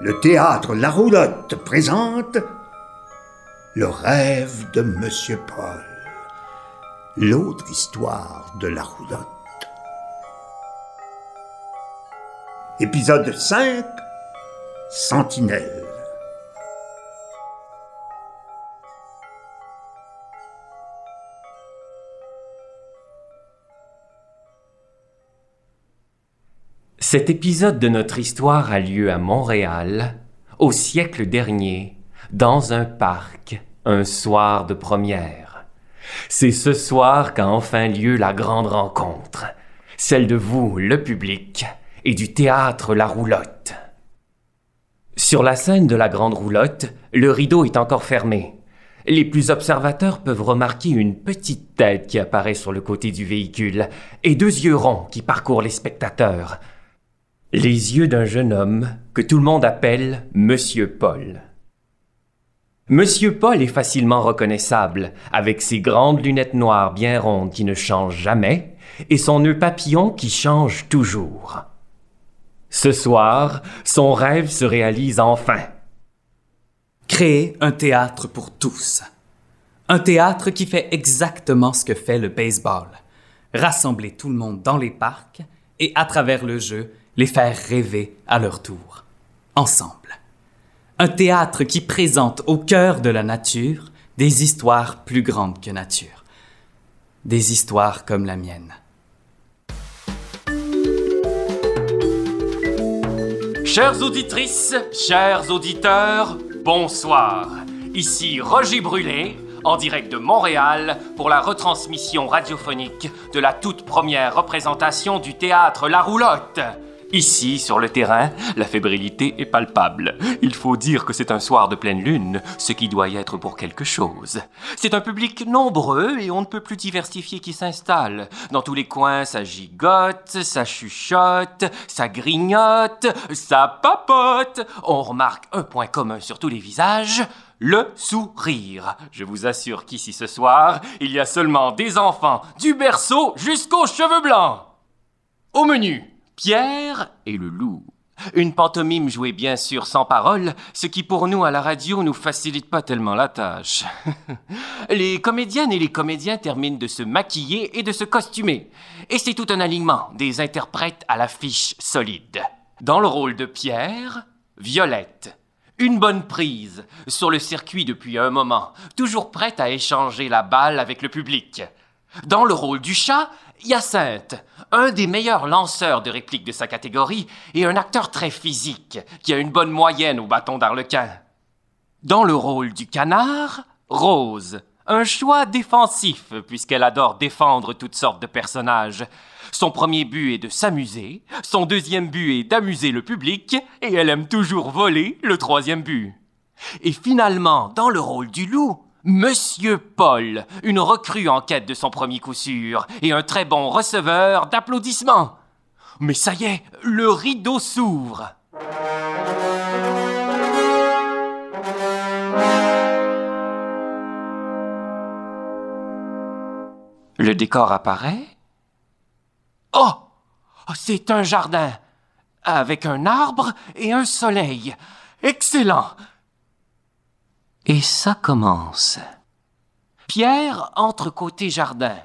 le théâtre La Roulotte présente Le rêve de Monsieur Paul, l'autre histoire de La Roulotte. Épisode 5 Sentinelle. Cet épisode de notre histoire a lieu à Montréal, au siècle dernier, dans un parc, un soir de première. C'est ce soir qu'a enfin lieu la grande rencontre, celle de vous, le public, et du théâtre La Roulotte. Sur la scène de la grande roulotte, le rideau est encore fermé. Les plus observateurs peuvent remarquer une petite tête qui apparaît sur le côté du véhicule et deux yeux ronds qui parcourent les spectateurs. Les yeux d'un jeune homme que tout le monde appelle Monsieur Paul. Monsieur Paul est facilement reconnaissable, avec ses grandes lunettes noires bien rondes qui ne changent jamais, et son nœud papillon qui change toujours. Ce soir, son rêve se réalise enfin. Créer un théâtre pour tous. Un théâtre qui fait exactement ce que fait le baseball. Rassembler tout le monde dans les parcs et, à travers le jeu, les faire rêver à leur tour, ensemble. Un théâtre qui présente au cœur de la nature des histoires plus grandes que nature. Des histoires comme la mienne. Chères auditrices, chers auditeurs, bonsoir. Ici Roger Brûlé, en direct de Montréal, pour la retransmission radiophonique de la toute première représentation du théâtre La Roulotte. Ici, sur le terrain, la fébrilité est palpable. Il faut dire que c'est un soir de pleine lune, ce qui doit y être pour quelque chose. C'est un public nombreux et on ne peut plus diversifier qui s'installe. Dans tous les coins, ça gigote, ça chuchote, ça grignote, ça papote. On remarque un point commun sur tous les visages, le sourire. Je vous assure qu'ici ce soir, il y a seulement des enfants, du berceau jusqu'aux cheveux blancs. Au menu, Pierre et le loup. Une pantomime jouée bien sûr sans parole, ce qui pour nous à la radio nous facilite pas tellement la tâche. les comédiennes et les comédiens terminent de se maquiller et de se costumer. Et c'est tout un alignement, des interprètes à l'affiche solide. Dans le rôle de Pierre, Violette. Une bonne prise, sur le circuit depuis un moment, toujours prête à échanger la balle avec le public. Dans le rôle du chat, Hyacinthe, un des meilleurs lanceurs de répliques de sa catégorie et un acteur très physique qui a une bonne moyenne au bâton d'Arlequin. Dans le rôle du canard, Rose, un choix défensif puisqu'elle adore défendre toutes sortes de personnages. Son premier but est de s'amuser, son deuxième but est d'amuser le public et elle aime toujours voler le troisième but. Et finalement, dans le rôle du loup, Monsieur Paul, une recrue en quête de son premier coup sûr et un très bon receveur d'applaudissements. Mais ça y est, le rideau s'ouvre. Le décor apparaît. Oh C'est un jardin, avec un arbre et un soleil. Excellent et ça commence. Pierre entre côté jardin.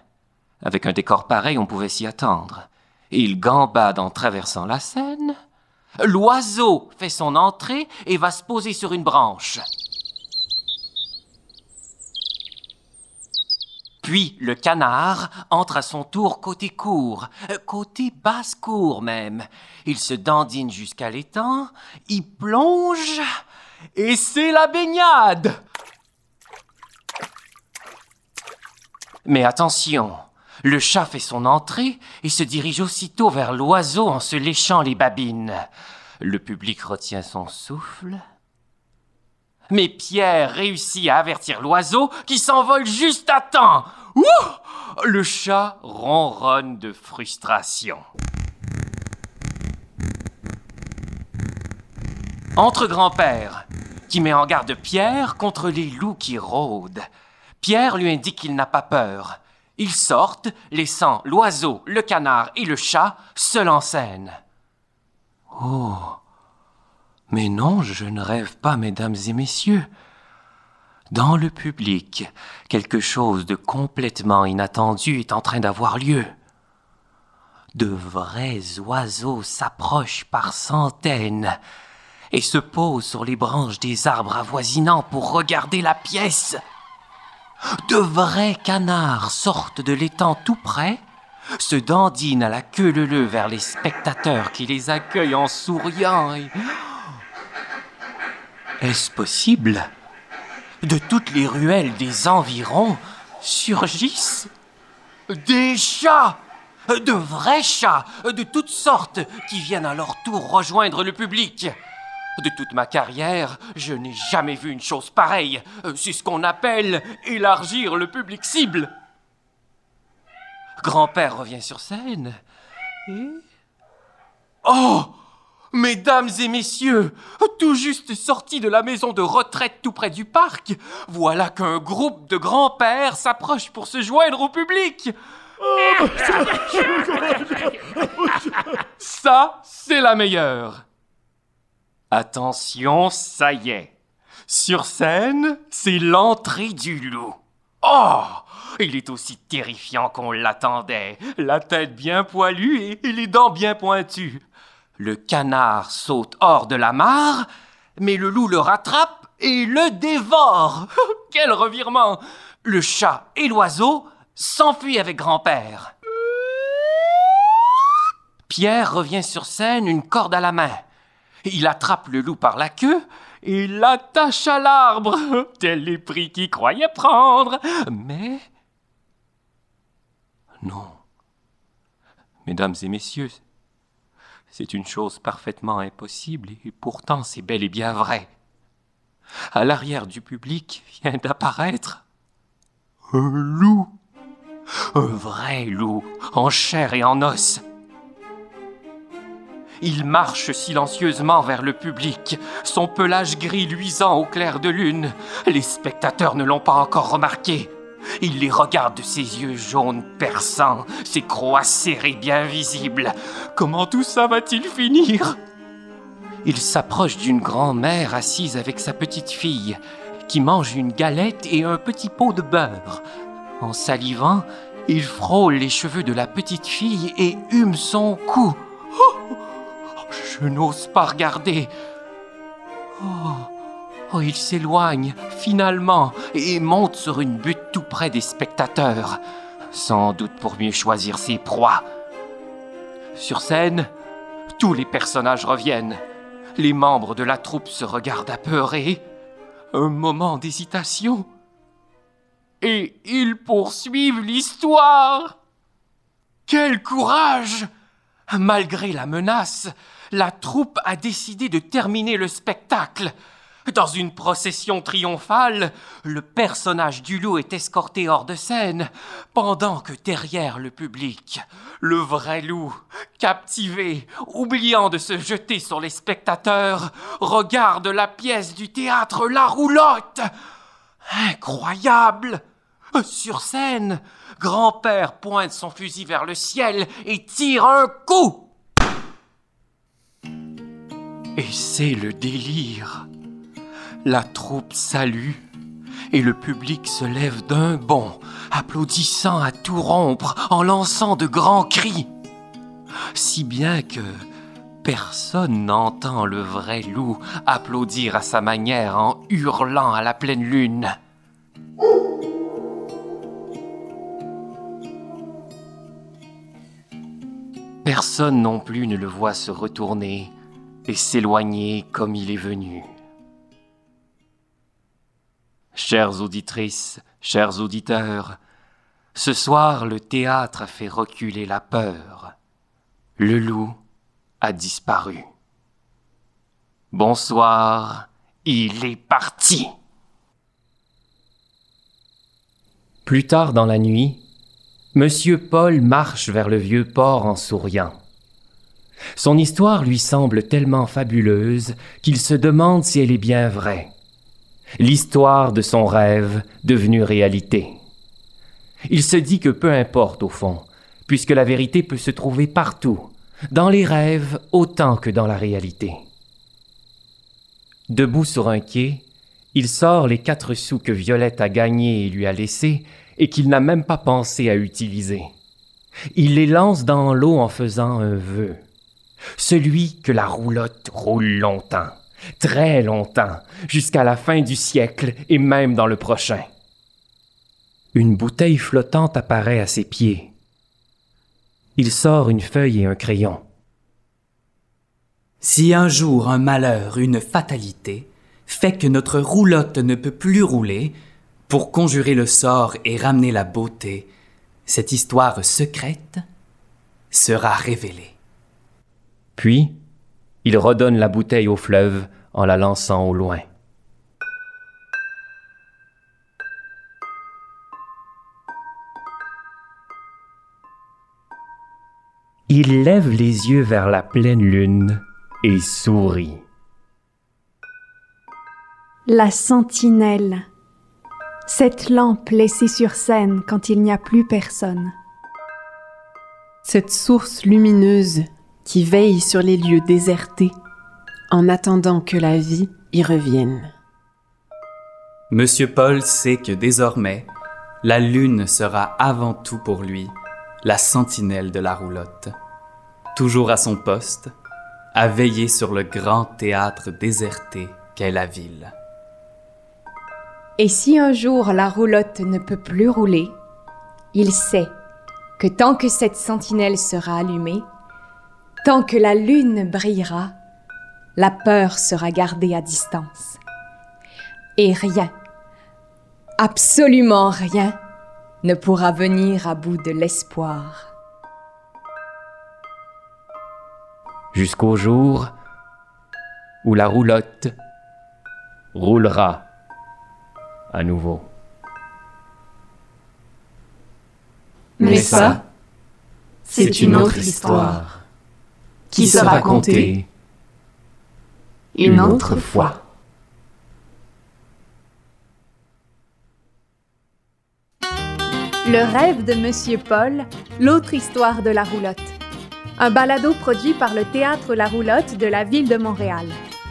Avec un décor pareil, on pouvait s'y attendre. Il gambade en traversant la scène. L'oiseau fait son entrée et va se poser sur une branche. Puis le canard entre à son tour côté cour, côté basse-cour même. Il se dandine jusqu'à l'étang, il plonge, et c'est la baignade Mais attention, le chat fait son entrée et se dirige aussitôt vers l'oiseau en se léchant les babines. Le public retient son souffle. Mais Pierre réussit à avertir l'oiseau qui s'envole juste à temps. Ouh Le chat ronronne de frustration. Entre grand-père, qui met en garde Pierre contre les loups qui rôdent. Pierre lui indique qu'il n'a pas peur. Ils sortent, laissant l'oiseau, le canard et le chat seuls en scène. Oh Mais non, je ne rêve pas, mesdames et messieurs. Dans le public, quelque chose de complètement inattendu est en train d'avoir lieu. De vrais oiseaux s'approchent par centaines et se posent sur les branches des arbres avoisinants pour regarder la pièce. De vrais canards sortent de l'étang tout près, se dandinent à la queue leu vers les spectateurs qui les accueillent en souriant et... Est-ce possible De toutes les ruelles des environs surgissent des chats de vrais chats, de toutes sortes, qui viennent à leur tour rejoindre le public? De toute ma carrière, je n'ai jamais vu une chose pareille. C'est ce qu'on appelle élargir le public cible. Grand-père revient sur scène et... Oh Mesdames et messieurs, tout juste sorti de la maison de retraite tout près du parc, voilà qu'un groupe de grands-pères s'approche pour se joindre au public. Ça, c'est la meilleure. Attention, ça y est. Sur scène, c'est l'entrée du loup. Oh Il est aussi terrifiant qu'on l'attendait. La tête bien poilue et les dents bien pointues. Le canard saute hors de la mare, mais le loup le rattrape et le dévore. Quel revirement Le chat et l'oiseau s'enfuit avec grand-père. Pierre revient sur scène, une corde à la main. Il attrape le loup par la queue et l'attache à l'arbre, tel les prix qu'il croyait prendre. Mais... Non. Mesdames et messieurs, c'est une chose parfaitement impossible et pourtant c'est bel et bien vrai. À l'arrière du public vient d'apparaître un loup. Un vrai loup, en chair et en os. Il marche silencieusement vers le public, son pelage gris luisant au clair de lune. Les spectateurs ne l'ont pas encore remarqué. Il les regarde de ses yeux jaunes perçants, ses croix serrées bien visibles. Comment tout ça va-t-il finir? Il s'approche d'une grand-mère assise avec sa petite fille, qui mange une galette et un petit pot de beurre. En salivant, il frôle les cheveux de la petite fille et hume son cou. Je n'ose pas regarder. Oh, oh il s'éloigne finalement et monte sur une butte tout près des spectateurs, sans doute pour mieux choisir ses proies. Sur scène, tous les personnages reviennent. Les membres de la troupe se regardent apeurés. Un moment d'hésitation et ils poursuivent l'histoire. Quel courage Malgré la menace, la troupe a décidé de terminer le spectacle. Dans une procession triomphale, le personnage du loup est escorté hors de scène, pendant que derrière le public, le vrai loup, captivé, oubliant de se jeter sur les spectateurs, regarde la pièce du théâtre La Roulotte. Incroyable sur scène, grand-père pointe son fusil vers le ciel et tire un coup. Et c'est le délire. La troupe salue et le public se lève d'un bond, applaudissant à tout rompre, en lançant de grands cris. Si bien que personne n'entend le vrai loup applaudir à sa manière en hurlant à la pleine lune. Personne non plus ne le voit se retourner et s'éloigner comme il est venu. Chères auditrices, chers auditeurs, ce soir le théâtre a fait reculer la peur. Le loup a disparu. Bonsoir, il est parti. Plus tard dans la nuit, Monsieur Paul marche vers le vieux port en souriant. Son histoire lui semble tellement fabuleuse qu'il se demande si elle est bien vraie. L'histoire de son rêve devenu réalité. Il se dit que peu importe au fond, puisque la vérité peut se trouver partout, dans les rêves autant que dans la réalité. Debout sur un quai, il sort les quatre sous que Violette a gagnés et lui a laissés et qu'il n'a même pas pensé à utiliser. Il les lance dans l'eau en faisant un vœu. Celui que la roulotte roule longtemps, très longtemps, jusqu'à la fin du siècle et même dans le prochain. Une bouteille flottante apparaît à ses pieds. Il sort une feuille et un crayon. Si un jour un malheur, une fatalité, fait que notre roulotte ne peut plus rouler, pour conjurer le sort et ramener la beauté, cette histoire secrète sera révélée. Puis, il redonne la bouteille au fleuve en la lançant au loin. Il lève les yeux vers la pleine lune et sourit. La sentinelle. Cette lampe laissée sur scène quand il n'y a plus personne. Cette source lumineuse qui veille sur les lieux désertés en attendant que la vie y revienne. Monsieur Paul sait que désormais, la lune sera avant tout pour lui la sentinelle de la roulotte, toujours à son poste, à veiller sur le grand théâtre déserté qu'est la ville. Et si un jour la roulotte ne peut plus rouler, il sait que tant que cette sentinelle sera allumée, tant que la lune brillera, la peur sera gardée à distance. Et rien, absolument rien, ne pourra venir à bout de l'espoir. Jusqu'au jour où la roulotte roulera à nouveau. Mais ça, c'est une autre histoire qui sera contée une autre fois. Le rêve de Monsieur Paul, l'autre histoire de la roulotte. Un balado produit par le Théâtre La Roulotte de la ville de Montréal.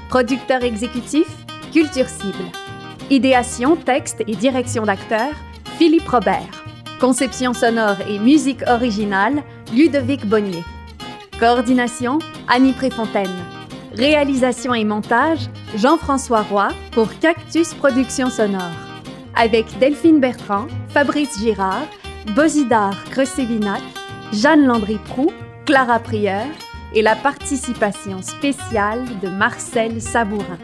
Producteur exécutif, Culture Cible. Idéation, texte et direction d'acteur, Philippe Robert. Conception sonore et musique originale, Ludovic Bonnier. Coordination, Annie Préfontaine. Réalisation et montage, Jean-François Roy pour Cactus Productions Sonore. Avec Delphine Bertrand, Fabrice Girard, Bosidar Cressevinac, Jeanne Landry-Prou, Clara Prieur et la participation spéciale de Marcel Sabourin.